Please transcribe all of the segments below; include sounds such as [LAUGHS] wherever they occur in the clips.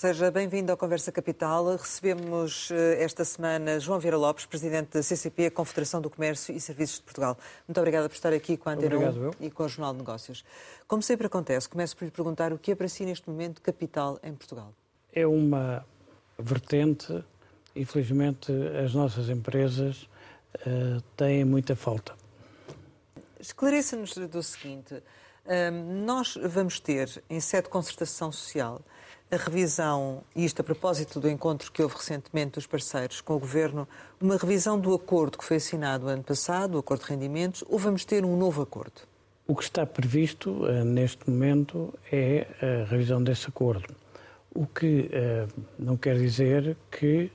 Seja bem-vindo à Conversa Capital. Recebemos eh, esta semana João Vieira Lopes, presidente da CCP, a Confederação do Comércio e Serviços de Portugal. Muito obrigada por estar aqui com a Antena 1 e com o Jornal de Negócios. Como sempre acontece, começo por lhe perguntar o que é para si neste momento capital em Portugal. É uma vertente, infelizmente as nossas empresas uh, têm muita falta. Esclareça-nos do seguinte, uh, nós vamos ter em sede de concertação social a revisão, e isto a propósito do encontro que houve recentemente dos parceiros com o Governo, uma revisão do acordo que foi assinado ano passado, o acordo de rendimentos, ou vamos ter um novo acordo? O que está previsto uh, neste momento é a revisão desse acordo. O que uh, não quer dizer que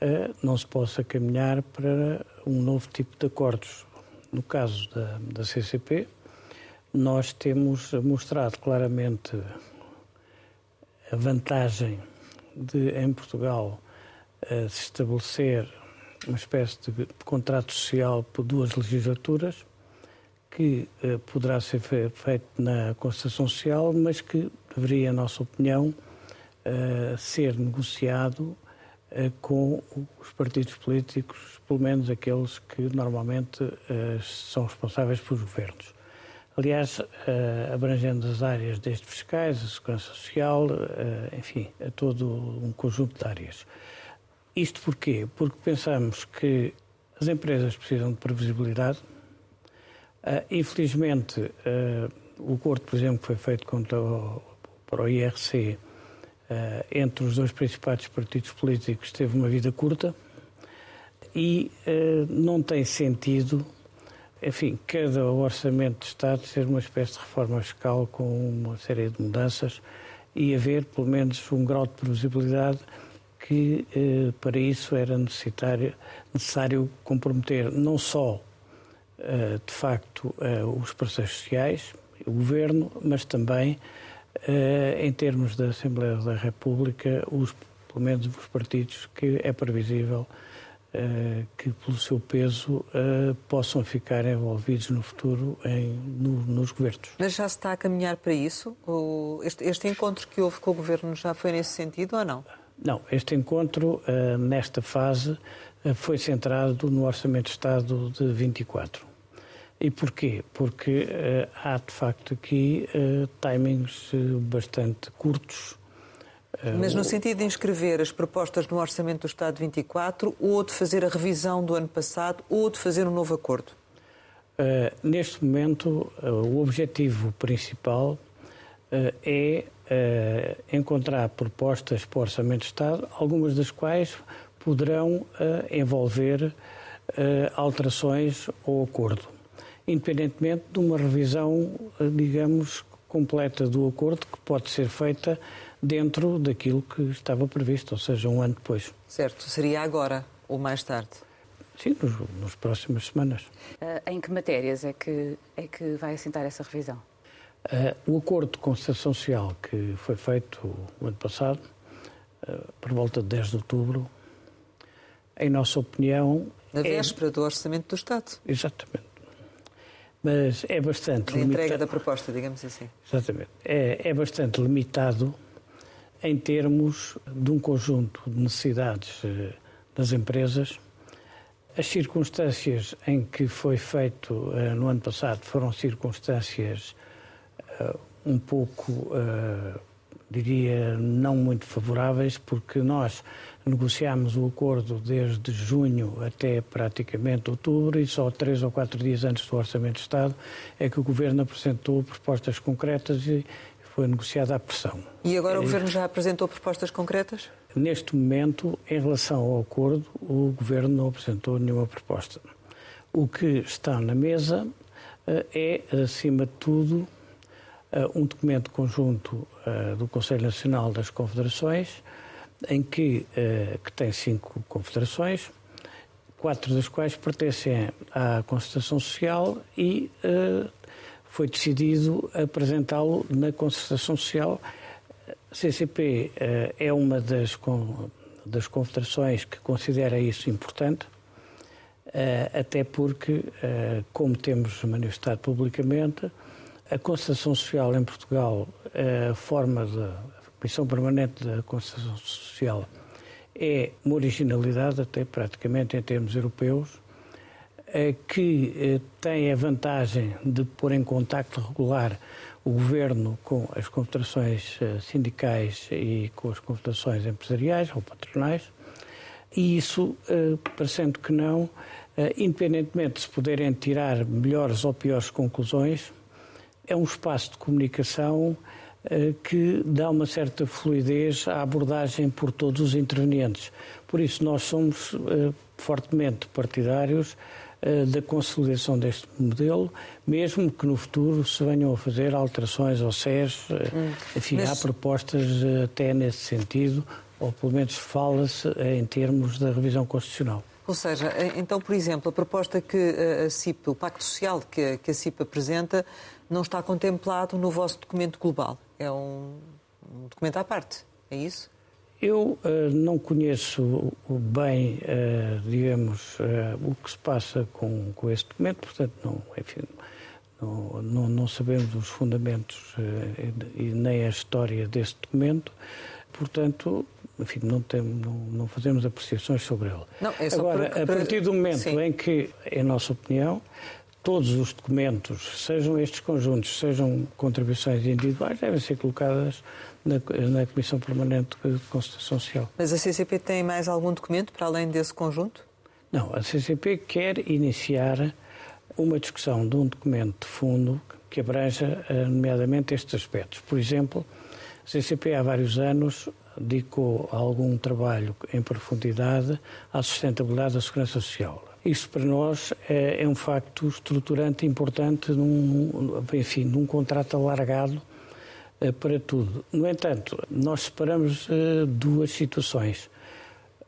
uh, não se possa caminhar para um novo tipo de acordos. No caso da, da CCP, nós temos mostrado claramente a vantagem de, em Portugal, uh, se estabelecer uma espécie de contrato social por duas legislaturas, que uh, poderá ser feito na Constituição Social, mas que deveria, na nossa opinião, uh, ser negociado com os partidos políticos, pelo menos aqueles que normalmente são responsáveis pelos governos aliás, eh, abrangendo as áreas desde fiscais, a segurança social, eh, enfim, a todo um conjunto de áreas. Isto porquê? Porque pensamos que as empresas precisam de previsibilidade. Eh, infelizmente, o acordo, por exemplo, que foi feito contra o, para o IRC entre os dois principais partidos políticos teve uma vida curta e não tem sentido enfim, cada orçamento de Estado ser uma espécie de reforma fiscal com uma série de mudanças e haver pelo menos um grau de previsibilidade que eh, para isso era necessário, necessário comprometer não só, eh, de facto, eh, os parceiros sociais, o Governo, mas também, eh, em termos da Assembleia da República, os, pelo menos os partidos que é previsível que, pelo seu peso, uh, possam ficar envolvidos no futuro em, no, nos governos. Mas já se está a caminhar para isso? Este, este, encontro que houve com o governo já foi nesse sentido ou não? Não, este encontro, uh, nesta fase, foi centrado no Orçamento de Estado de 24. E porquê? Porque há, de facto, aqui timings bastante curtos mas no sentido de inscrever as propostas no Orçamento do Estado 24, ou de fazer a revisão do ano passado, ou de fazer um novo acordo? Uh, neste momento, uh, o objetivo principal uh, é encontrar propostas para o Orçamento do Estado, algumas das quais poderão envolver alterações ao acordo, independentemente de uma revisão, digamos, completa do acordo que pode ser feita dentro daquilo que estava previsto, ou seja, um ano depois. Certo. Seria agora ou mais tarde? Sim, nos, nos próximas semanas. Uh, em que matérias é que, é que vai assentar essa revisão? Uh, o acordo de concertação social que foi feito o ano passado, uh, por volta de 10 de outubro, em nossa opinião. Na é... véspera do Orçamento do Estado. Exatamente. Mas é bastante. Na entrega da proposta, digamos assim. Exatamente. É, é bastante limitado em termos de um conjunto de necessidades eh, das empresas. As circunstâncias em que foi feito eh, no ano passado foram circunstâncias eh, um pouco, diria, não muito favoráveis, porque nós negociámos o acordo desde junho até praticamente outubro e só três ou quatro dias antes do Orçamento de Estado é que o Governo apresentou propostas concretas e, foi negociada à pressão. E agora o Governo já apresentou propostas concretas? Neste momento, em relação ao acordo, o Governo não apresentou nenhuma proposta. O que está na mesa eh, é, acima de tudo, eh, um documento conjunto eh, do Conselho Nacional das Confederações, em que, que tem cinco confederações, quatro das quais pertencem à Constituição Social e foi decidido apresentá-lo na concertação social. A CCP eh, é uma das, das confederações que considera isso importante, eh, até porque, eh, como temos manifestado publicamente, a concertação social em Portugal, a forma de Comissão Permanente da Constituição Social é uma originalidade, até praticamente em termos europeus, que eh, tem a vantagem de pôr em contacto regular o governo com as confederações eh, sindicais e com as confederações empresariais ou patronais, e isso, parecendo que não, independentemente de se poderem tirar melhores ou piores conclusões, é um espaço de comunicação que dá uma certa fluidez à abordagem por todos os intervenientes. Por isso, nós somos fortemente partidários eh, da consolidação deste modelo, mesmo que no futuro se venham a fazer alterações ao SES. Eh, hum. Enfim, Mas... há propostas eh, até nesse sentido, ou pelo menos fala-se em termos da revisão constitucional. Ou seja, então, por exemplo, a proposta que a CIP, o Pacto Social que a CIP apresenta, não está contemplado no vosso documento global. É um, um documento à parte, é isso? Eu uh, não conheço bem, uh, digamos, uh, o que se passa com, com esse documento, portanto, não, enfim, não, não, não sabemos os fundamentos e nem a história desse documento, portanto, enfim, não, não, não fazemos apreciações sobre ele. Não, é Agora, para... a partir do momento Sim. em que, em nossa opinião, todos os documentos, sejam estes conjuntos, sejam contribuições individuais, devem ser colocadas na, na Comissão Permanente de Constituição Social. Mas a CCP tem mais algum documento para além desse conjunto? Não, a CCP quer iniciar uma discussão de um documento de fundo que abranja, eh, nomeadamente, estes aspectos. Por exemplo, a CCP há vários anos dedicou algum trabalho em profundidade à sustentabilidade da segurança social. Isso para nós é, é um facto estruturante importante num, enfim, num contrato alargado eh, para tudo. No entanto, nós separamos uh, duas situações.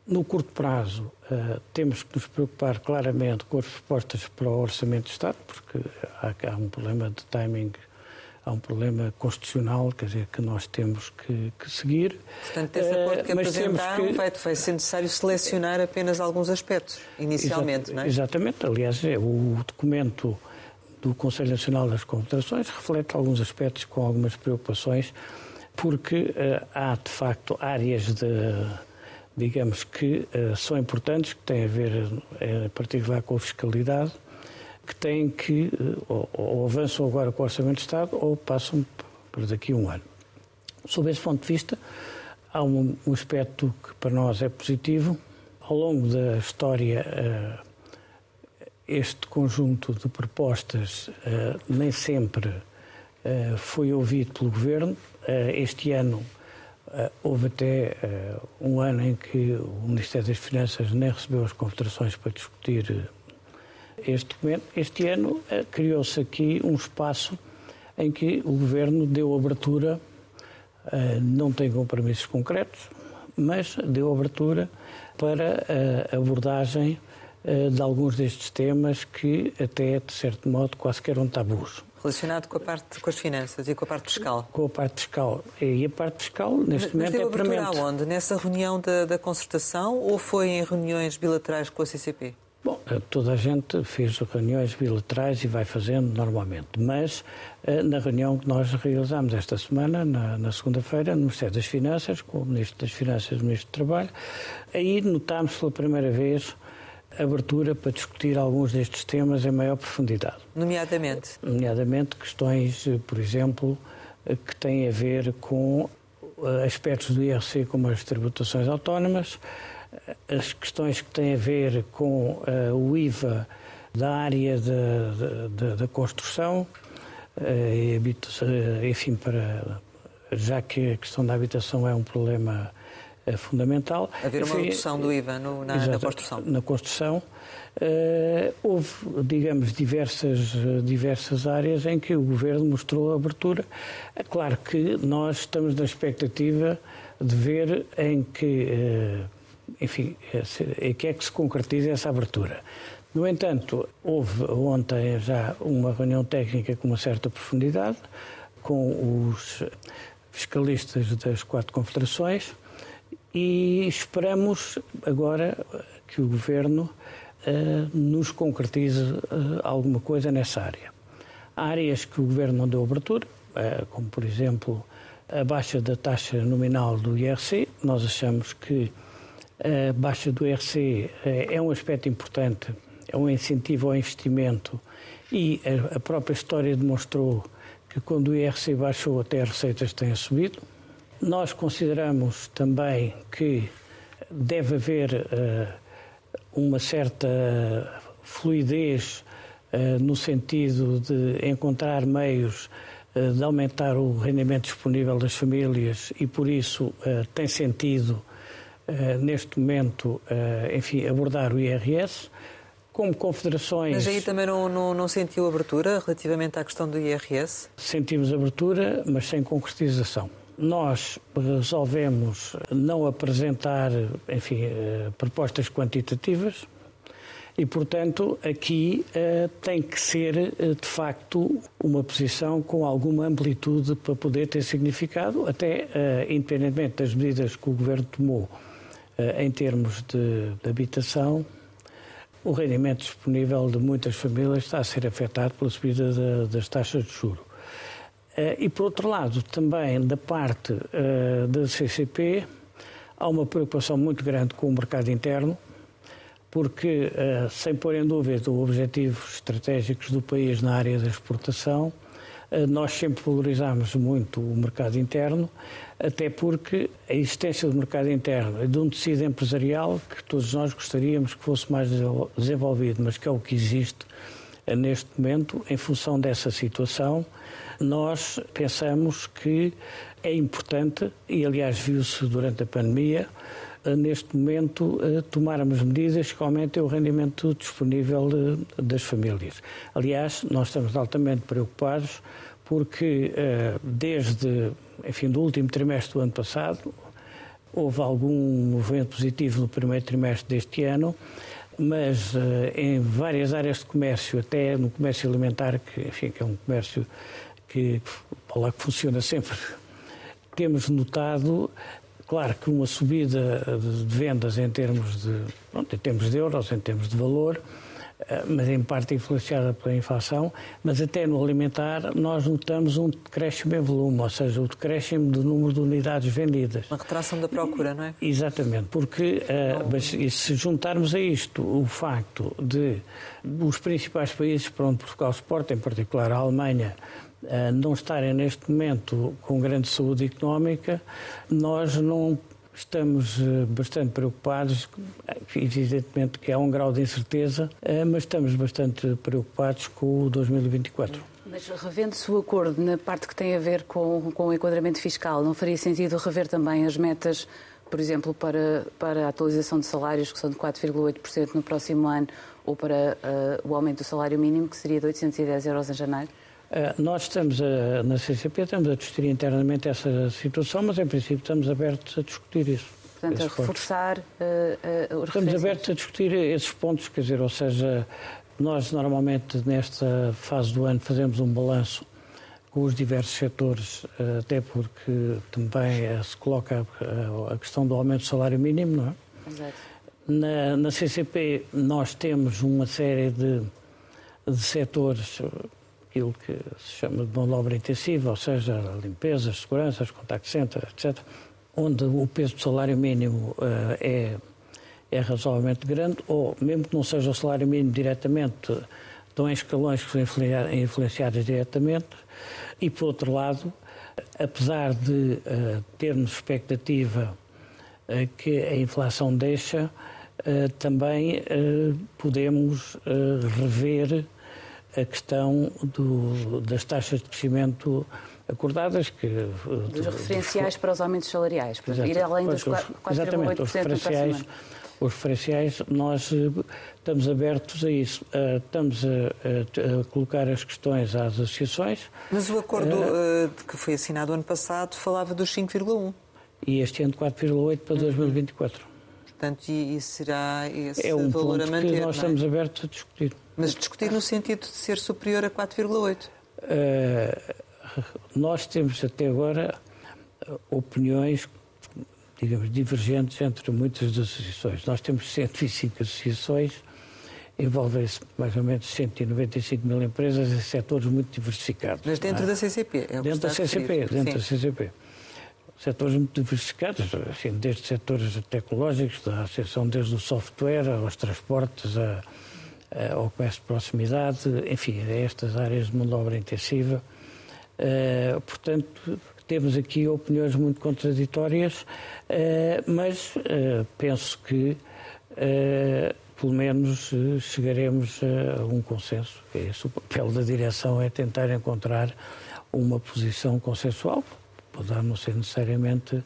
No curto prazo, uh, temos que nos preocupar claramente com as propostas para o Orçamento de Estado, porque há, um problema de timing, há um problema constitucional, quer dizer, que nós temos que, que seguir. Portanto, esse acordo que uh, apresentaram, que... vai, vai ser necessário selecionar apenas alguns aspectos, inicialmente, Exa não é? Exatamente. Aliás, é o documento do Conselho Nacional das Confederações reflete alguns aspectos com algumas preocupações, porque uh, há de facto áreas de, digamos que uh, são importantes, que têm a ver em particular com a fiscalidade, que têm que ou, ou, avançam agora com o Orçamento de Estado ou passam por daqui a um ano. Sob esse ponto de vista, há um, um aspecto que para nós é positivo. Ao longo da história este conjunto de propostas uh, nem sempre foi ouvido pelo Governo. Este ano houve até um ano em que o Ministério das Finanças nem recebeu as confederações para discutir este documento. Este ano criou-se aqui um espaço em que o Governo deu abertura, não tem compromissos concretos, mas deu abertura para a abordagem eh, de alguns destes temas que até, de certo modo, quase que eram tabus. Relacionado com a parte com as finanças e com a parte fiscal? Com a parte fiscal. E a parte fiscal, neste Mas momento, é premente. Mas aonde? Nessa reunião da, da concertação ou foi em reuniões bilaterais com a CCP? Bom, eh, toda a gente fez reuniões bilaterais e vai fazendo normalmente, mas eh, na reunião que nós realizamos esta semana, na, na segunda-feira, no Ministério das Finanças, com o Ministro das Finanças e o Ministro do Trabalho, aí notámos pela primeira vez abertura para discutir alguns destes temas em maior profundidade. Nomeadamente? Nomeadamente questões, por exemplo, que têm a ver com eh, aspectos do IRC como as tributações autónomas, as questões que têm a ver com uh, o IVA da área da construção, uh, enfim, para, já que a questão da habitação é um problema fundamental. Haver uma redução do IVA no, na, na, construção. Na construção. Uh, houve, digamos, diversas, diversas áreas em que o Governo mostrou abertura. É claro que nós estamos na expectativa de ver em que, uh, enfim, em que é que se concretiza essa abertura. No entanto, houve ontem já uma reunião técnica com uma certa profundidade com os fiscalistas das quatro confederações e esperamos agora que o Governo uh, nos concretize uh, alguma coisa nessa área. Há áreas que o Governo não deu abertura, como por exemplo a baixa da taxa nominal do IRC. Nós achamos que a baixa do IRC é um aspecto importante, é um incentivo ao investimento e a própria história demonstrou que quando o IRC baixou até as receitas têm subido. Nós consideramos também que deve haver uh, uma certa fluidez uh, no sentido de encontrar meios de aumentar o rendimento disponível das famílias e por isso tem sentido neste momento, enfim, abordar o IRS como confederações. Mas aí também não, não, não, sentiu abertura relativamente à questão do IRS? Sentimos abertura, mas sem concretização. Nós resolvemos não apresentar, enfim, eh, propostas quantitativas e, portanto, aqui tem que ser, de facto, uma posição com alguma amplitude para poder ter significado, até independentemente das medidas que o Governo tomou em termos de, de habitação, o rendimento disponível de muitas famílias está a ser afetado pela subida de, das taxas de juro. Uh, e, por outro lado, também da parte uh, da CCP, há uma preocupação muito grande com o mercado interno, porque, sem pôr em dúvida os objetivos estratégicos do país na área da exportação, nós sempre valorizamos muito o mercado interno, até porque a existência do mercado interno e de um tecido empresarial que todos nós gostaríamos que fosse mais desenvolvido, mas que é o que existe eh, neste momento, em função dessa situação, nós pensamos que é importante, e aliás viu-se durante a pandemia, eh, neste momento eh, tomarmos medidas que aumentem o rendimento disponível das famílias. Aliás, nós estamos altamente preocupados porque desde enfim, do último trimestre do ano passado. Houve algum movimento positivo no primeiro trimestre deste ano, mas uh, em várias áreas de comércio, até no comércio alimentar, que, enfim, que é um comércio que, lá, que funciona sempre, temos notado, claro que uma subida de vendas em termos de, pronto, em termos de euros, em termos de valor, eh, mas em parte influenciada pela inflação, mas até no alimentar nós notamos um decréscimo em volume, ou seja, o decréscimo do número de unidades vendidas. Uma retração da procura, não é? Exatamente, porque uh, mas, se juntarmos a isto o facto de os principais países para onde Portugal exporta, em particular a Alemanha, uh, não estarem neste momento com grande saúde económica, nós não Estamos eh, bastante preocupados, evidentemente que há um grau de incerteza, eh, mas estamos bastante preocupados com o 2024. Mas revendo-se o acordo na parte que tem a ver com, com o enquadramento fiscal, não faria sentido rever também as metas, por exemplo, para, para a atualização de salários, que são de 4,8% no próximo ano, ou para uh, o aumento do salário mínimo, que seria de 810 euros em janeiro? Eh, nós estamos a, na CCP estamos a discutir internamente essa situação, mas em princípio estamos abertos a discutir isso. Portanto, a reforçar uh, uh, os Estamos abertos a discutir esses pontos, quer dizer, ou seja, nós normalmente nesta fase do ano fazemos um balanço com os diversos setores, até porque também se coloca a questão do aumento do salário mínimo, não é? Exato. Na, na CCP nós temos uma série de, de setores aquilo que se chama de mão de obra intensiva, ou seja, limpezas, seguranças, contact center, etc., onde o peso do salário mínimo uh, é, é razoavelmente grande, ou mesmo que não seja o salário mínimo diretamente, estão em escalões que são influenciados diretamente, e por outro lado, apesar de uh, termos expectativa uh, que a inflação deixa, também podemos rever a questão do, das taxas de crescimento acordadas. Que, Dos referenciais para os aumentos salariais, para ir além dos 4,8% Exatamente, os referenciais, os referenciais, nós eh, estamos abertos a isso. Eh, estamos a, a, a, colocar as questões às associações. Mas o acordo uh, que foi assinado ano passado falava dos 5,1. E este ano de 4,8 para 2024. Portanto, e, e será esse é um valor ponto a manter, que nós é? estamos abertos a discutir. Mas discutir no sentido de ser superior a 4,8? Uh, eh, nós temos até agora opiniões, digamos, divergentes entre muitas das associações. Nós temos 105 associações envolvem-se mais ou menos 195 mil empresas em setores muito diversificados. Mas dentro é? da CCP, é Dentro da CCP, dentro Sim. da CCP. Setores muito diversificados, assim, desde setores tecnológicos, da associação desde o software aos transportes, a, a, ao comércio de proximidade, enfim, a estas áreas de mão de obra intensiva. Uh, portanto, temos aqui opiniões muito contraditórias, uh, mas uh, penso que pelo menos chegaremos a um consenso. Esse o papel da direção, é tentar encontrar uma posição consensual. Poderá não ser necessariamente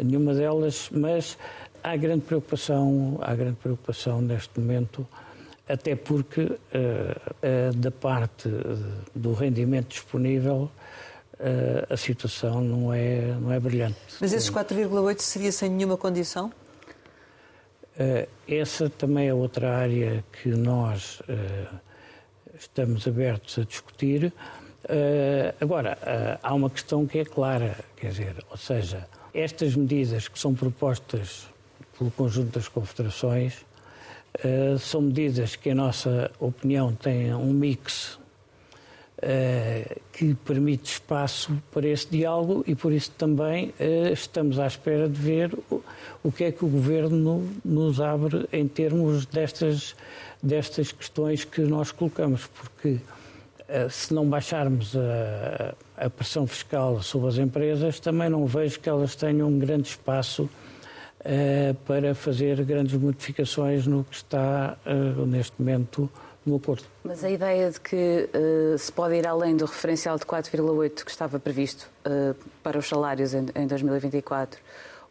nenhuma delas, mas há grande preocupação, há grande preocupação neste momento, até porque uh, uh, da parte do rendimento disponível uh, a situação não é, não é brilhante. Mas esses 4,8 seria sem nenhuma condição? Essa também é outra área que nós estamos abertos a discutir. Uh, agora, há uma questão que é clara, quer dizer, ou seja, estas medidas que são propostas pelo conjunto das confederações são medidas que, em nossa opinião, têm um mix Uh, que permite espaço para esse diálogo e por isso também uh, estamos à espera de ver o, o, que é que o Governo nos abre em termos destas, destas questões que nós colocamos, porque uh, se não baixarmos a, a, pressão fiscal sobre as empresas, também não vejo que elas tenham um grande espaço para fazer grandes modificações no que está neste momento no acordo. Mas a ideia de que uh, se pode ir além do referencial de 4,8 que estava previsto uh, para os salários em, em 2024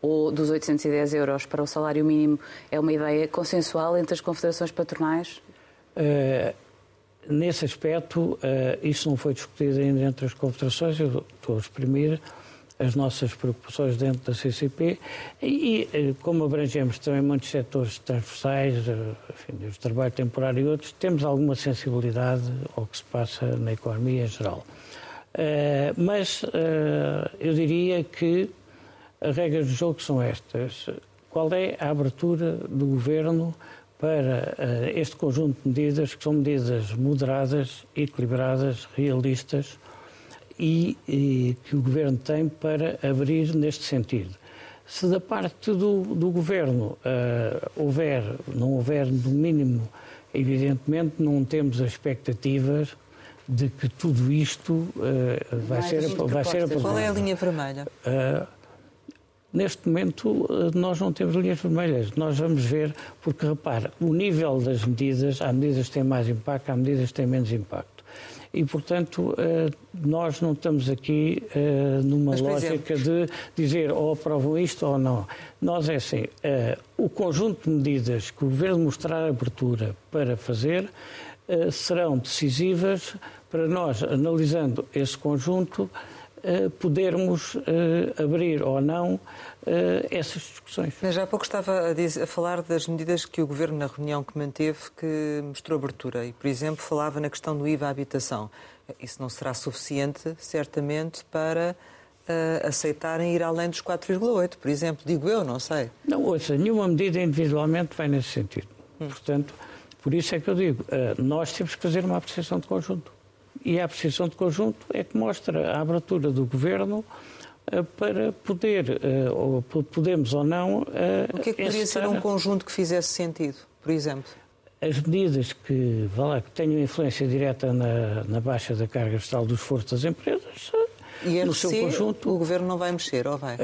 ou dos 810 euros para o salário mínimo é uma ideia consensual entre as confederações patronais? Nesse aspecto, uh, isso não foi discutido ainda entre as confederações, eu estou a exprimir as nossas preocupações dentro da CCP e, eh, como abrangemos também muitos setores transversais, eh, enfim, o trabalho temporário e outros, temos alguma sensibilidade ao que se passa na economia em geral. Mas eu diria que as regras do jogo são estas. Qual é a abertura do governo para uh, este conjunto de medidas, que são medidas moderadas, equilibradas, realistas, e, e, que o Governo tem para abrir neste sentido. Se da parte do, do Governo uh, houver, não houver, no mínimo, evidentemente, não temos as expectativas de que tudo isto uh, vai, ser, vai ser aprovado. Qual é a linha vermelha? Neste momento, nós não temos linhas vermelhas. Nós vamos ver, porque repara, o nível das medidas, há medidas que têm mais impacto, há medidas que têm menos impacto e, portanto, eh, nós não estamos aqui eh, numa Mas, lógica exemplo... de dizer ou aprovam isto ou não. Nós é assim, eh, o conjunto de medidas que o Governo mostrar abertura para fazer serão decisivas para nós, analisando esse conjunto, podermos abrir ou não essas discussões. Mas já há pouco estava a, dizer, a, falar das medidas que o Governo, na reunião que manteve, que mostrou abertura. E, por exemplo, falava na questão do IVA à habitação. Isso não será suficiente, certamente, para uh, aceitarem ir além dos 4,8, por exemplo. Digo eu, não sei. Não, ouça, nenhuma medida individualmente vai nesse sentido. Hum. Portanto, por isso é que eu digo, uh, nós temos que fazer uma apreciação de conjunto. E a apreciação de conjunto é que mostra a abertura do Governo uh, para poder, ou podemos ou não. o que é que poderia ser um conjunto que fizesse sentido, por exemplo? as medidas que, lá, que tenham influência direta na, na, baixa da carga fiscal do esforço das empresas, e no seu conjunto. O governo não vai mexer, ou vai?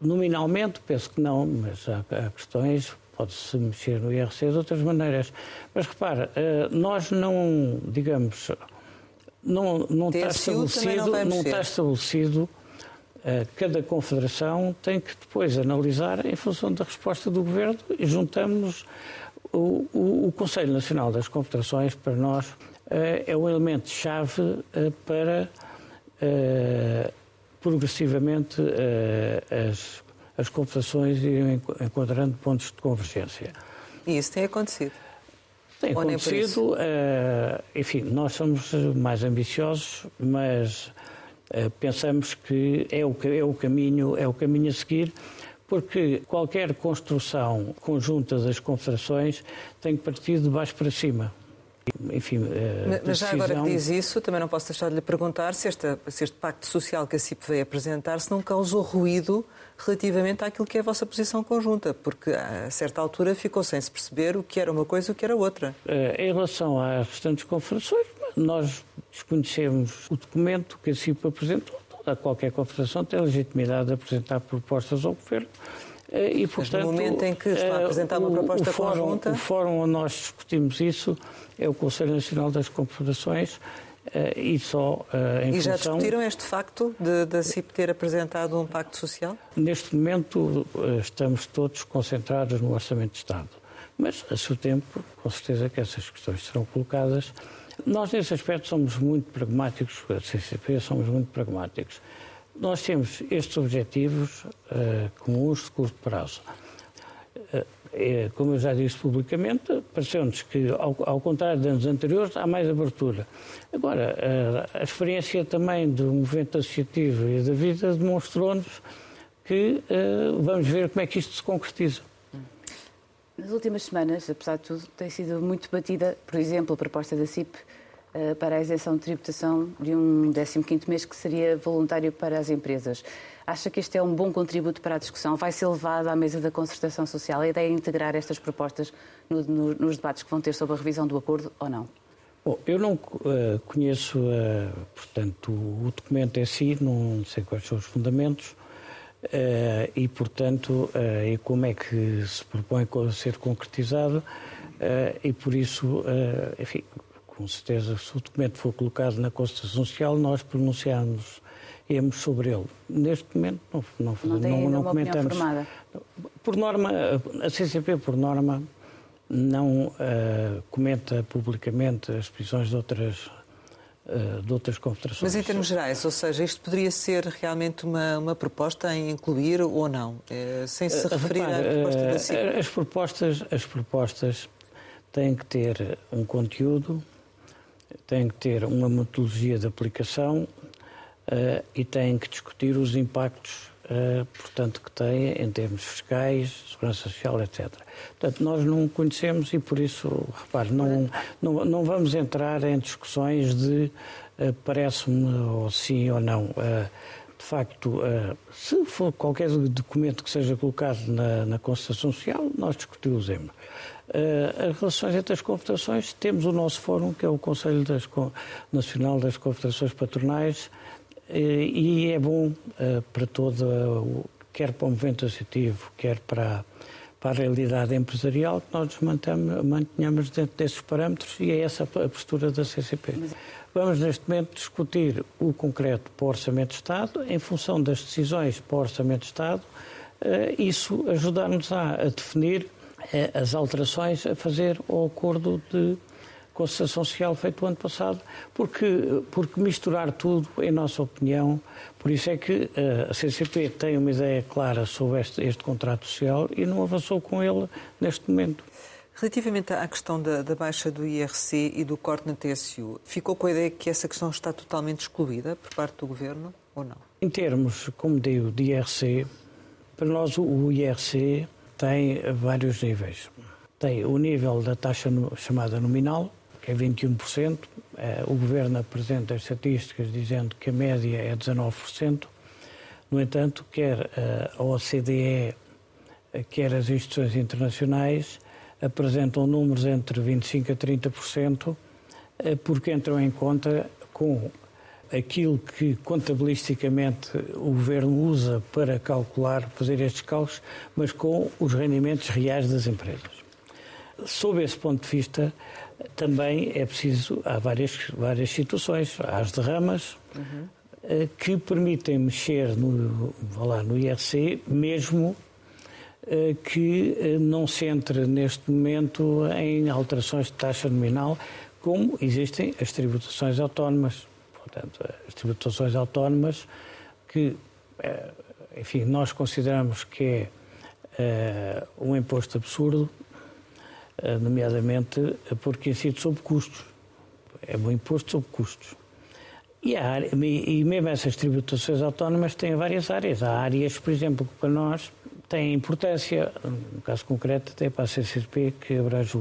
Nominalmente, penso que não, mas há, há questões, pode-se mexer no IRC de outras maneiras. Mas repara, uh, nós não, digamos, não, não está estabelecido, não, não está estabelecido uh, cada confederação tem que depois analisar em função da resposta do governo e juntamos-nos o, o, o, Conselho Nacional das Confederações, para nós, uh, é um elemento-chave uh, para progressivamente as, as confederações irem encontrando pontos de convergência. E isso tem acontecido? Tem acontecido. enfim, nós somos mais ambiciosos, mas pensamos que é o, é o caminho é o caminho a seguir porque qualquer construção conjunta das confederações tem que partir de baixo para cima. Enfim, mas, mas já agora que diz isso, também não posso deixar de lhe perguntar se, esta, se este pacto social que a CIP veio apresentar se não causou ruído relativamente àquilo que é a vossa posição conjunta, porque a certa altura ficou sem se perceber o que era uma coisa e o que era outra. Eh, em relação às restantes confederações, nós desconhecemos o documento que a CIP apresentou. Toda qualquer confederação tem a legitimidade de apresentar propostas ao Governo. Eh, e, portanto, Mas no momento em que está a apresentar uma proposta o fórum, conjunta... O fórum onde nós discutimos isso é o Conselho Nacional das Confederações eh, e só em E já função... discutiram este facto de, da CIP ter apresentado um pacto social? Neste momento estamos todos concentrados no Orçamento de Estado. Mas, a seu tempo, com certeza que essas questões serão colocadas nós, nesse aspecto, somos muito pragmáticos, a CCP somos muito pragmáticos. Nós temos estes objetivos uh, comuns de curto prazo. Uh, como eu já disse publicamente, pareceu-nos que, ao, ao, contrário de anos anteriores, há mais abertura. Agora, uh, a experiência também do movimento associativo e da vida demonstrou-nos que vamos ver como é que isto se concretiza. Nas últimas semanas, apesar de tudo, tem sido muito batida, por exemplo, a proposta da CIP uh, para a isenção de tributação de um 15º mês que seria voluntário para as empresas. Acha que este é um bom contributo para a discussão? Vai ser levado à mesa da concertação social? A ideia é integrar estas propostas no, no, nos debates que vão ter sobre a revisão do acordo ou não? Bom, eu não uh, conheço, uh, portanto, o documento em si, não sei quais são os fundamentos. Uh, e, portanto, e como é que se propõe ser concretizado, e por isso, enfim, com certeza, se o documento for colocado na Constituição Social, nós pronunciamos emos sobre ele. Neste momento não, não, não, não, não comentamos. Por norma, a CCP, por norma, não comenta publicamente as posições de outras eh, de outras confederações. Mas em termos gerais, ou seja, isto poderia ser realmente uma, uma proposta em incluir ou não, é, sem se uh, referir repare, à proposta da? As propostas, as propostas têm que ter um conteúdo, têm que ter uma metodologia de aplicação uh, e têm que discutir os impactos Uh, portanto, que têm em termos fiscais, segurança social, etc. Portanto, nós não conhecemos e por isso, repare, não, não, não vamos entrar em discussões de uh, parece-me ou sim ou não. De facto, se for qualquer documento que seja colocado na, na Constituição Social, nós discutimos-emos. as relações entre as confederações, temos o nosso fórum, que é o Conselho das, Nacional das Confederações Patronais, e é bom para todo, quer para o movimento associativo, quer para para a realidade empresarial que nós nos mantenhamos dentro desses parâmetros e é essa a postura da CCP. Vamos neste momento discutir o concreto para o Orçamento de Estado, em função das decisões para o Orçamento de Estado, eh, isso ajudar-nos a definir eh, as alterações a fazer ao acordo de concessão social feito o ano passado, porque, porque misturar tudo, em nossa opinião, por isso é que eh, a CCP tem uma ideia clara sobre este, este contrato social e não avançou com ele neste momento. Relativamente à questão da, da, baixa do IRC e do corte na TSU, ficou com a ideia que essa questão está totalmente excluída por parte do Governo ou não? Em termos, como digo, de IRC, para nós o IRC tem vários níveis. Tem o nível da taxa chamada nominal, é 21%. Eh, o Governo apresenta as estatísticas dizendo que a média é 19%. No entanto, quer eh, a OCDE, eh, quer as instituições internacionais apresentam números entre 25% a 30%, porque entram em conta com aquilo que contabilisticamente o Governo usa para calcular, fazer estes cálculos, mas com os rendimentos reais das empresas. Sob esse ponto de vista, também é preciso, há várias, várias situações, há as derramas uhum. que permitem mexer no, lá, no IRC, mesmo eh, que eh, não se entre neste momento em alterações de taxa nominal, como existem as tributações autónomas. Portanto, as tributações autónomas que, enfim, nós consideramos que é um imposto absurdo, nomeadamente porque incide sobre custos. É um imposto sobre custos. E, área, e mesmo essas tributações autónomas têm várias áreas. Há áreas, por exemplo, que para nós, tem importância, no caso concreto, até para a CCP, que abrange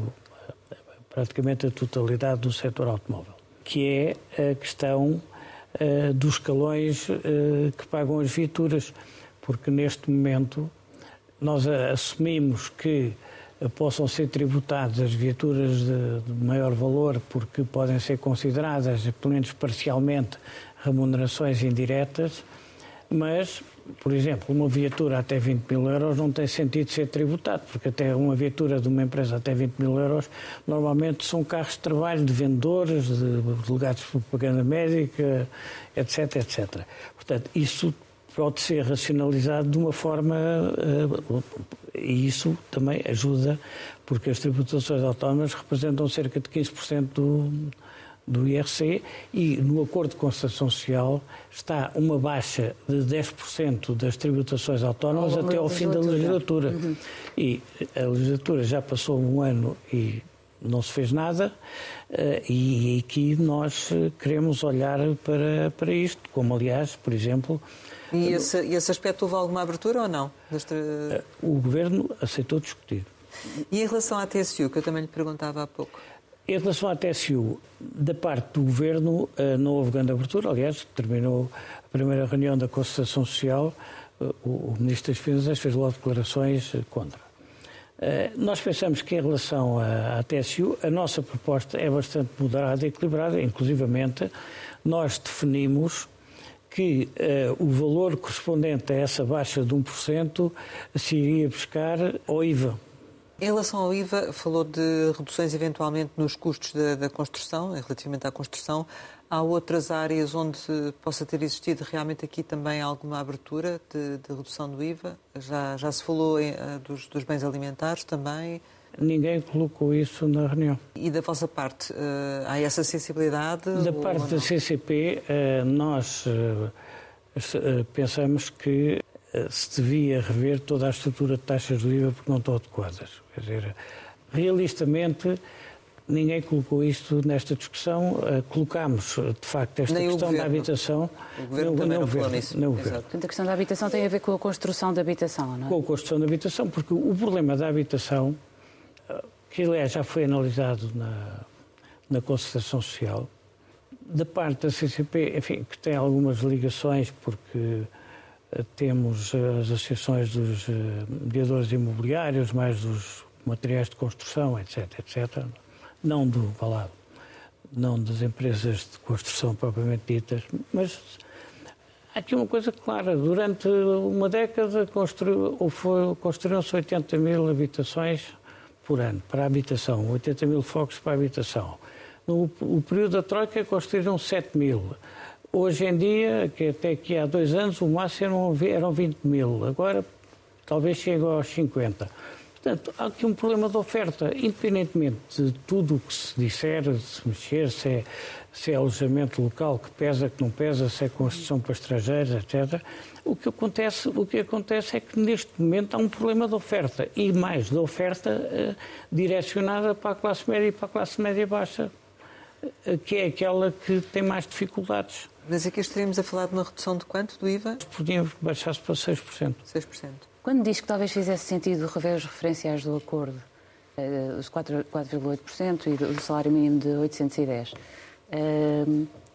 praticamente a totalidade do setor automóvel, que é a questão uh, dos escalões uh, que pagam as viaturas, porque neste momento nós assumimos que possam ser tributadas as viaturas de, de, maior valor, porque podem ser consideradas, pelo menos parcialmente, remunerações indiretas, mas, por exemplo, uma viatura até 20 mil euros não tem sentido ser tributado, porque até uma viatura de uma empresa até 20 mil euros normalmente são carros de trabalho de vendedores, de delegados de propaganda médica, etc, etc. Portanto, isso pode ser racionalizado de uma forma uh, e isso também ajuda porque as tributações autónomas representam cerca de 15% do, do IRC e no acordo de concertação social está uma baixa de 10% das tributações autónomas ao até ao fim da legislatura. Uhum. E a legislatura já passou um ano e não se fez nada eh, e aqui nós queremos olhar para, para isto, como aliás, por exemplo, e esse, esse aspecto houve alguma abertura ou não? Deste... O Governo aceitou discutir. E em relação à TSU, que eu também lhe perguntava há pouco? Em relação à TSU, da parte do Governo eh, não houve grande abertura. Aliás, terminou a primeira reunião da Concertação Social, eh, o Ministro das Finanças fez logo declarações eh, contra. Nós pensamos que em relação à TSU, a nossa proposta é bastante moderada e equilibrada, inclusivamente nós definimos que uh, o valor correspondente a essa baixa de 1% se iria buscar ao IVA. Em relação ao IVA, falou de reduções eventualmente nos custos da, da construção, relativamente à construção. Há outras áreas onde possa ter existido realmente aqui também alguma abertura de, de redução do IVA? Já, já se falou em, uh, dos, dos bens alimentares também? Ninguém colocou isso na reunião. E da vossa parte, eh, há essa sensibilidade? Da parte da CCP, eh, nós eh, pensamos que se devia rever toda a estrutura de taxas de IVA porque não estão adequadas. Quer dizer, realistamente, ninguém colocou isto nesta discussão. Colocámos, de facto, esta nem questão da habitação. O governo não, também não, não falou nisso. Não Portanto, a questão da habitação tem a ver com a construção da habitação, não é? Com a construção da habitação, porque o problema da habitação que aliás já foi analisado na, na concertação social, da parte da CCP, enfim, que tem algumas ligações, porque eh, temos as associações dos eh, mediadores imobiliários, mais dos materiais de construção, etc, etc, não do balado, não das empresas de construção propriamente ditas, mas há aqui uma coisa clara, durante uma década construíram-se 80 mil habitações por ano para a habitação, 80 mil focos para a habitação. No o período da Troika construíram 7 mil. Hoje em dia, que até aqui há dois anos, o máximo eram 20 mil. Agora, talvez chegue aos 50. Portanto, há aqui um problema de oferta, independentemente de tudo o que se disser, de se mexer, se é, se é alojamento local que pesa, que não pesa, se é construção para estrangeiros, etc. O que acontece, o que acontece é que neste momento há um problema de oferta e mais de oferta eh, direcionada para a classe média e para a classe média baixa, eh, que é aquela que tem mais dificuldades. Mas aqui estaríamos a falar de uma redução de quanto do IVA? Podíamos baixar-se para 6%. 6%. Quando diz que talvez fizesse sentido rever os referenciais do acordo, eh, os 4,8% e o salário mínimo de 810,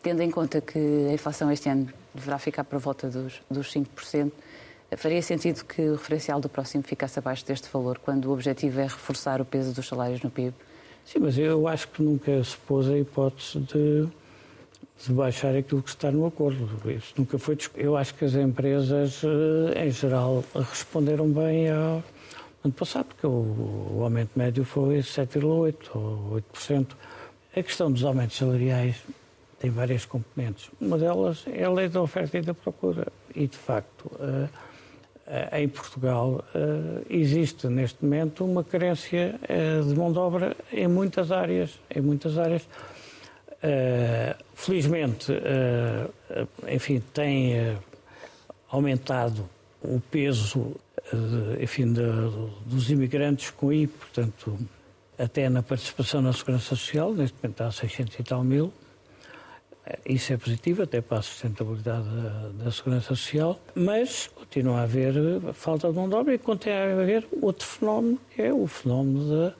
tendo em conta que a inflação este ano deverá ficar por volta dos, dos 5%, faria sentido que o referencial do próximo ficasse abaixo deste valor, quando o objetivo é reforçar o peso dos salários no PIB? Sim, mas eu acho que nunca se pôs a hipótese de, de baixar aquilo que está no acordo. Isso nunca foi. Eu acho que as empresas, eh, em geral, responderam bem ao ano passado, porque o, aumento médio foi 7,8% ou 8%. A questão dos aumentos salariais tem várias componentes. Uma delas é a lei da oferta e da procura. E, de facto, eh, eh, em Portugal existe neste momento uma carência de mão de obra em muitas áreas. Em muitas áreas. Felizmente, enfim, tem aumentado o peso enfim, dos imigrantes com I, portanto, até na participação na Segurança Social, neste momento há 600 e tal mil, Isso é positivo, até para a sustentabilidade da, da, segurança social, mas continua a haver falta de mão de obra e continua a haver outro fenómeno, que é o fenómeno da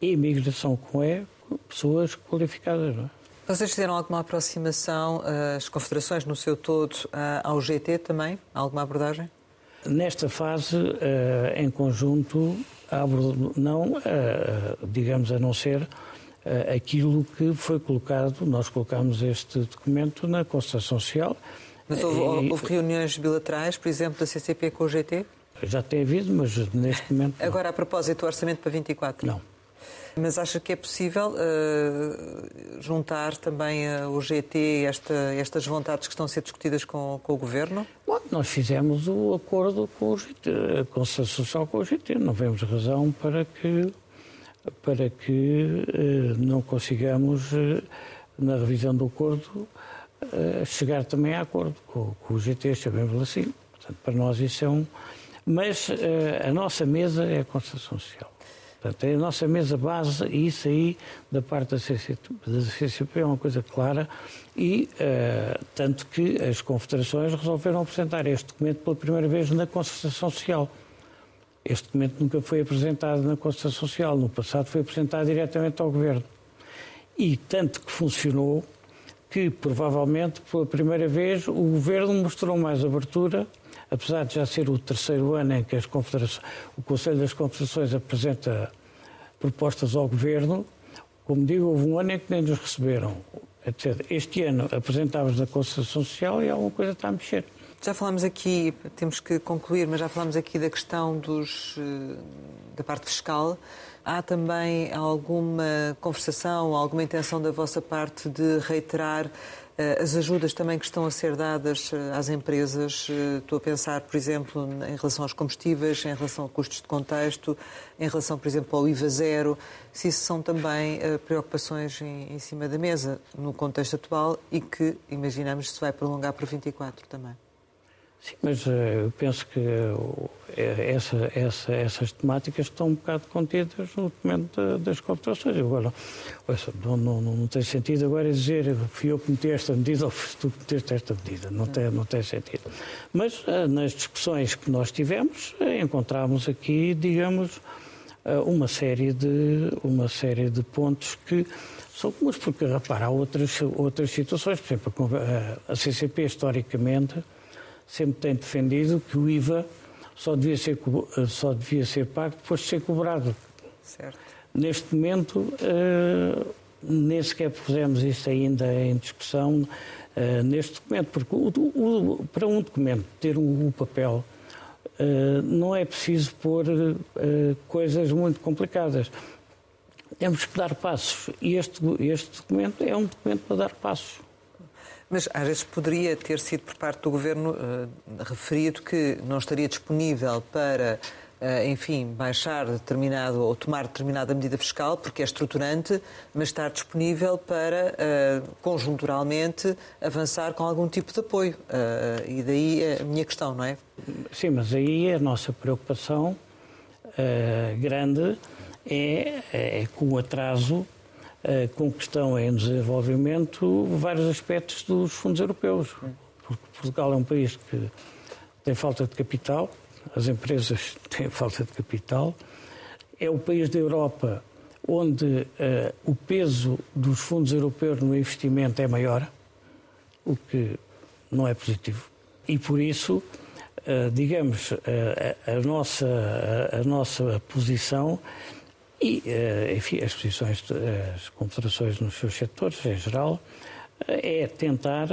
imigração, com é pessoas qualificadas. Não é? Vocês fizeram alguma aproximação, as confederações no seu todo, ao GT também? Alguma abordagem? Nesta fase, eh, em conjunto, não, eh, digamos, a não ser eh, aquilo que foi colocado, nós colocámos este documento na Constituição Social. Mas houve, houve reuniões bilaterais, por exemplo, da CCP com o GT? Já tem havido, mas neste momento. Não. Agora, a propósito do orçamento para 24? Não. Mas acha que é possível uh, juntar também uh, o GT esta, estas vontades que estão a ser discutidas com, com o Governo? Bom, nós fizemos o acordo com o GT, a consenso social com o GT. Não vemos razão para que, para que uh, não consigamos, na revisão do acordo, chegar também a acordo com, com o GT, chamemos assim. Portanto, para nós isso é um. Mas a nossa mesa é a constituição social. Portanto, é a nossa mesa base, e isso aí, da parte da CCP, da CCP é uma coisa clara, e uh, tanto que as confederações resolveram apresentar este documento pela primeira vez na concertação social. Este documento nunca foi apresentado na concertação social, no passado foi apresentado diretamente ao Governo. E tanto que funcionou que, provavelmente, pela primeira vez, o Governo mostrou mais abertura apesar de já ser o terceiro ano em que o Conselho das Confederações apresenta propostas ao Governo, como digo, houve um ano em que nem nos receberam. Este ano apresentámos na Constituição Social e alguma coisa está a mexer. Já falámos aqui, temos que concluir, mas já falámos aqui da questão dos, eh, da parte fiscal. Há também alguma conversação, alguma intenção da vossa parte de reiterar as ajudas também que estão a ser dadas eh, às empresas, eh, estou a pensar, por exemplo, em relação aos combustíveis, em relação a custos de contexto, em relação, por exemplo, ao IVA zero, se isso são também preocupações em, cima da mesa no contexto atual e que imaginamos se vai prolongar para 24 também. Sim, mas eu penso que essa, essa, essas temáticas estão um bocado contidas no documento das confederações. Agora, não, não, não, tem sentido agora dizer fui eu que meti esta medida ou fui tu que meteste esta medida. Não tem, não tem sentido. Mas eh, nas discussões que nós tivemos, eh, encontramos aqui, digamos, eh, uma série de, uma série de pontos que são comuns, porque, repara, há outras, outras situações. Por exemplo, a CCP, historicamente, sempre tem defendido que o IVA só devia ser, só devia ser pago depois de ser cobrado. Certo. Neste momento, uh, nem sequer pusemos isso ainda em discussão uh, neste documento, porque o, o, para um documento ter um, um papel uh, não é preciso pôr coisas muito complicadas. Temos que dar passos e este, este documento é um documento para dar passos. Mas às vezes poderia ter sido por parte do Governo uh, referido que não estaria disponível para, uh, enfim, baixar determinado ou tomar determinada medida fiscal, porque é estruturante, mas estar disponível para, uh, conjunturalmente, avançar com algum tipo de apoio. e daí a minha questão, não é? Sim, mas aí a nossa preocupação grande é, é com o atraso com que estão em desenvolvimento vários aspectos dos fundos europeus. Porque Portugal é um país que tem falta de capital, as empresas [LAUGHS] têm falta de capital, é o país da Europa onde uh, o peso dos fundos europeus no investimento é maior, o que não é positivo. E por isso, uh, digamos, uh, a, nossa, a, a nossa posição e, eh, enfim, as posições, as confederações nos seus setores, em geral, eh, é tentar,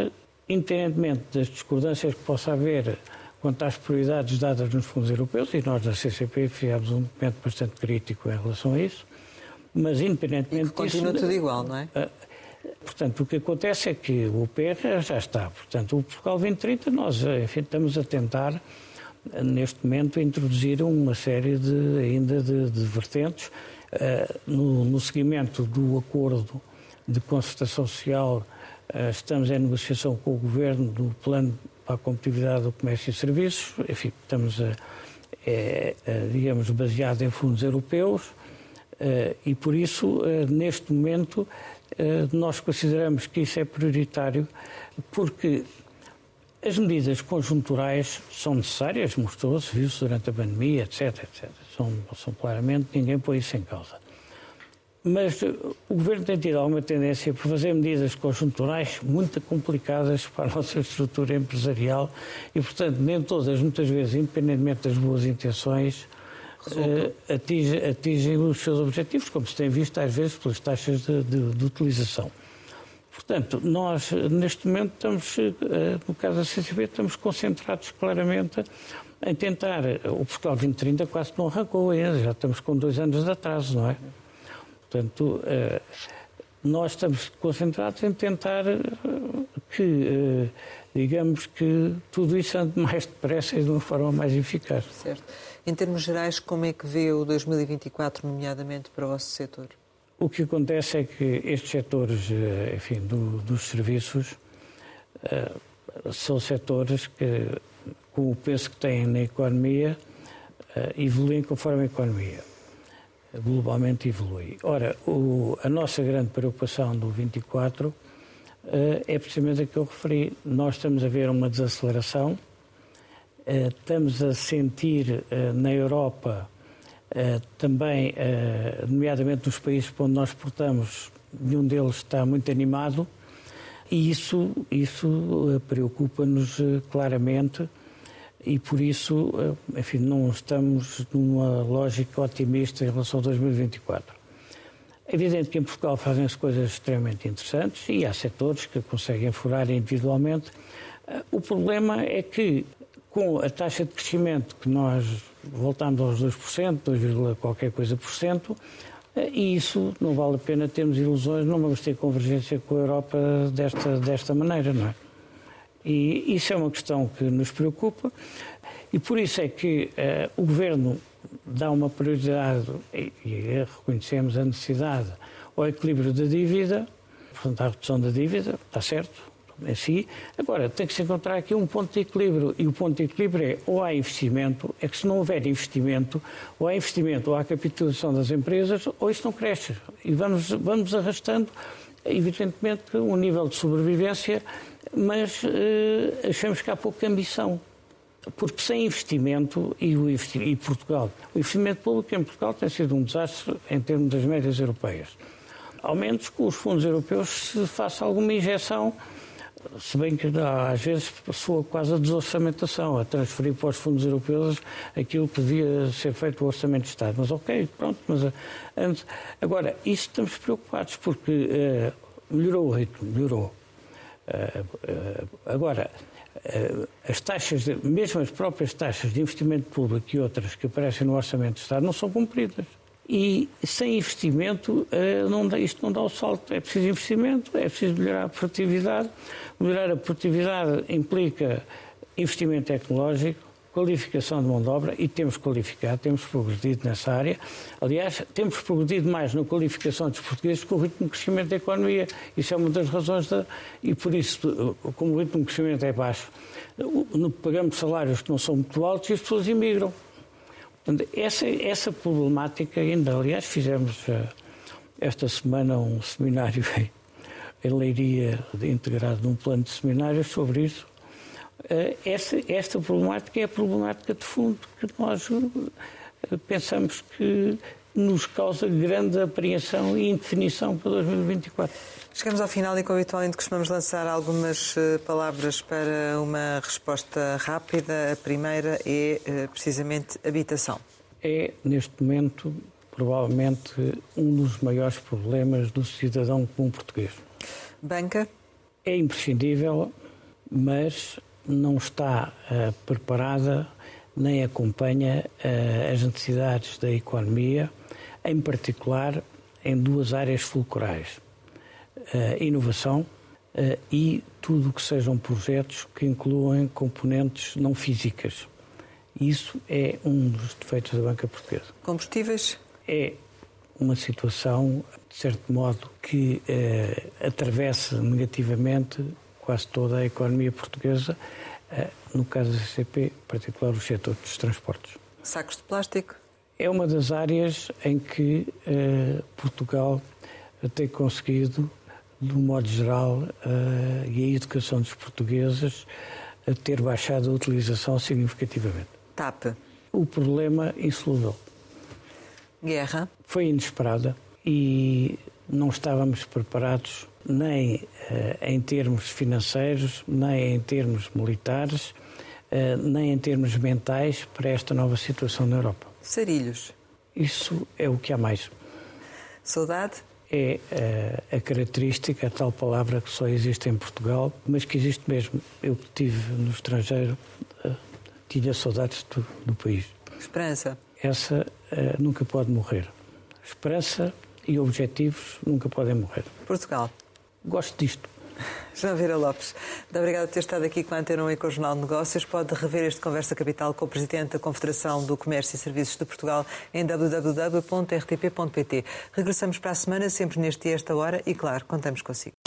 independentemente das discordâncias que possa haver quanto às prioridades dadas nos fundos europeus, e nós da CCP fizemos um documento bastante crítico em relação a isso, mas independentemente e que continua disso, tudo igual, não é? Eh, portanto, o que acontece é que o PR já está. Portanto, o Portugal 2030, nós enfim, estamos a tentar, neste momento, introduzir uma série de, ainda de, de vertentes no, no seguimento do acordo de concertação social, eh, estamos em negociação com o Governo do Plano para a Competitividade do Comércio e Serviços. Enfim, estamos, a, é, a, digamos, baseado em fundos europeus. E por isso, neste momento, nós consideramos que isso é prioritário, porque as medidas conjunturais são necessárias, mostrou-se, viu-se durante a pandemia, etc, etc. São, são claramente, ninguém põe isso em causa. Mas eh, o Governo tem tido alguma tendência por fazer medidas conjunturais muito complicadas para a nossa estrutura empresarial e, portanto, nem todas, muitas vezes, independentemente das boas intenções, atingem, atingem, os seus objetivos, como se tem visto às vezes pelas taxas de, de, de utilização. Portanto, nós, neste momento, estamos, uh, no caso da CCB, estamos concentrados claramente em tentar. O Portugal 2030 quase não arrancou ainda, já estamos com dois anos de atraso, não é? Portanto, eh, nós estamos concentrados em tentar eh, que, eh, digamos que tudo isso ande mais depressa e de uma forma mais eficaz. Certo. Em termos gerais, como é que vê o 2024, nomeadamente para o vosso setor? O que acontece é que estes setores, enfim, do, dos serviços, são setores que, com o peso que têm na economia, evoluem conforme a economia globalmente evolui. Ora, o, a nossa grande preocupação do 24 uh, eh, é precisamente a que eu referi. Nós estamos a ver uma desaceleração, estamos a sentir na Europa também, nomeadamente nos países por onde nós exportamos, nenhum deles está muito animado e isso, isso preocupa-nos claramente e por isso, eh, enfim, não estamos numa lógica otimista em relação a 2024. É evidente que em Portugal fazem-se coisas extremamente interessantes e há setores que conseguem furar individualmente. Eh, o problema é que, com a taxa de crescimento que nós voltamos aos 2%, 2, qualquer coisa por cento, eh, e isso não vale a pena termos ilusões, não vamos ter convergência com a Europa desta, desta maneira, não é? E isso é uma questão que nos preocupa e por isso é que uh, o Governo dá uma prioridade, e, e reconhecemos a necessidade, ao equilíbrio da dívida, portanto, à redução da dívida, está certo, assim. Agora, tem que se encontrar aqui um ponto de equilíbrio, e o ponto de equilíbrio é ou há investimento, é que se não houver investimento, ou há investimento ou há capitalização das empresas, ou isso não cresce. E vamos, vamos arrastando, evidentemente, um nível de sobrevivência mas uh, achamos que há pouca ambição. Porque sem investimento, e, o e Portugal, o investimento público em Portugal tem sido um desastre em termos das médias europeias. Ao menos com os fundos europeus se faça alguma injeção, se bem que às vezes soa quase a desorçamentação, a transferir para os fundos europeus aquilo que devia ser feito o Orçamento de Estado. Mas ok, pronto, mas eh, antes. Agora, isso estamos preocupados porque uh, melhorou o ritmo, melhorou. Eh, eh, agora, eh, as taxas, de, mesmo as próprias taxas de investimento público e outras que aparecem no Orçamento de Estado não são cumpridas. E sem investimento, não dá, isto não dá o salto. É preciso investimento, é preciso melhorar a produtividade. Melhorar a produtividade implica investimento tecnológico, qualificação de mão de obra e temos qualificado, temos progredido nessa área. Aliás, temos progredido mais na qualificação dos portugueses que o ritmo de crescimento da economia. Isso é uma das razões da. E por isso, como o ritmo de crescimento é baixo, pagamos salários que não são muito altos e as pessoas imigram. Essa, essa problemática ainda, aliás, fizemos uh, esta semana um [LAUGHS] seminário em Leiria, integrado num plano de seminários sobre isso, eh, essa, esta problemática é a problemática de fundo que nós eh, pensamos que nos causa grande apreensão e indefinição para 2024. Chegamos ao final e, como habitualmente, costumamos lançar algumas eh, palavras para uma resposta rápida. A primeira é precisamente habitação. É, neste momento, provavelmente um dos maiores problemas do cidadão comum português. Banca? É imprescindível, mas não está uh, preparada nem acompanha as necessidades da economia, em particular em duas áreas fulcrais: uh, inovação e tudo o que sejam projetos que incluem componentes não físicas. Isso é um dos defeitos da banca portuguesa. Combustíveis? É uma situação, de certo modo, que atravessa negativamente quase toda a economia portuguesa, eh, no caso da CCP, em particular o setor dos transportes. Sacos de plástico? É uma das áreas em que uh, Portugal tem conseguido, de um modo geral, uh, e a educação dos portugueses, a ter baixado a utilização significativamente. TAP. O problema insolúvel. Guerra. Foi inesperada e não estávamos preparados nem uh, em termos financeiros, nem em termos militares, uh, nem em termos mentais para esta nova situação na Europa. Sarilhos. Isso é o que há mais. Saudade? É uh, a característica, a tal palavra que só existe em Portugal, mas que existe mesmo. Eu que estive no estrangeiro, tinha saudades do, do, país. Esperança? Essa nunca pode morrer. Esperança e objetivos nunca podem morrer. Portugal? Gosto disto. João Vieira Lopes, muito obrigada por ter estado aqui com a Antena 1 e com o Jornal de Negócios. Pode rever este Conversa Capital com o Presidente da Confederação do Comércio e Serviços de Portugal em www.rtp.pt. Regressamos para a semana, sempre neste e esta hora, e claro, contamos consigo.